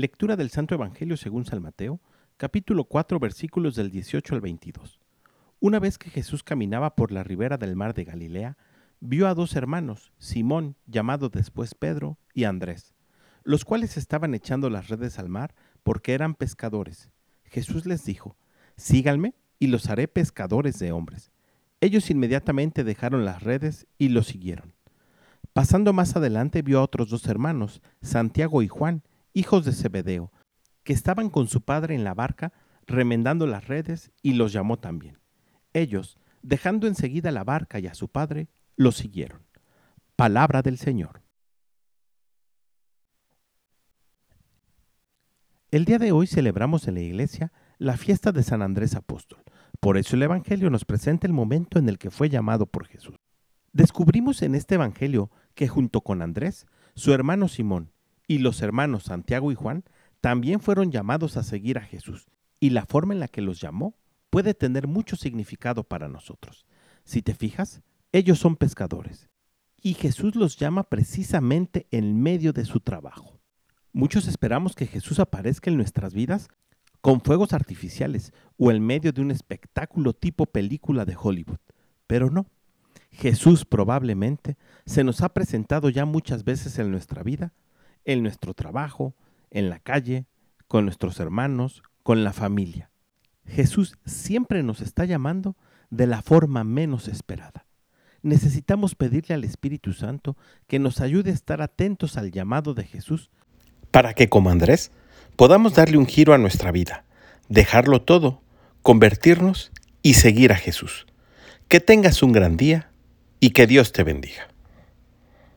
Lectura del Santo Evangelio según San Mateo, capítulo 4, versículos del 18 al 22. Una vez que Jesús caminaba por la ribera del mar de Galilea, vio a dos hermanos, Simón, llamado después Pedro, y Andrés, los cuales estaban echando las redes al mar porque eran pescadores. Jesús les dijo, Síganme y los haré pescadores de hombres. Ellos inmediatamente dejaron las redes y lo siguieron. Pasando más adelante vio a otros dos hermanos, Santiago y Juan, hijos de Zebedeo, que estaban con su padre en la barca remendando las redes y los llamó también. Ellos, dejando enseguida la barca y a su padre, lo siguieron. Palabra del Señor. El día de hoy celebramos en la iglesia la fiesta de San Andrés Apóstol. Por eso el Evangelio nos presenta el momento en el que fue llamado por Jesús. Descubrimos en este Evangelio que junto con Andrés, su hermano Simón y los hermanos Santiago y Juan también fueron llamados a seguir a Jesús, y la forma en la que los llamó puede tener mucho significado para nosotros. Si te fijas, ellos son pescadores, y Jesús los llama precisamente en medio de su trabajo. Muchos esperamos que Jesús aparezca en nuestras vidas con fuegos artificiales o en medio de un espectáculo tipo película de Hollywood, pero no. Jesús probablemente se nos ha presentado ya muchas veces en nuestra vida, en nuestro trabajo, en la calle, con nuestros hermanos, con la familia. Jesús siempre nos está llamando de la forma menos esperada. Necesitamos pedirle al Espíritu Santo que nos ayude a estar atentos al llamado de Jesús para que, como Andrés, podamos darle un giro a nuestra vida, dejarlo todo, convertirnos y seguir a Jesús. Que tengas un gran día y que Dios te bendiga.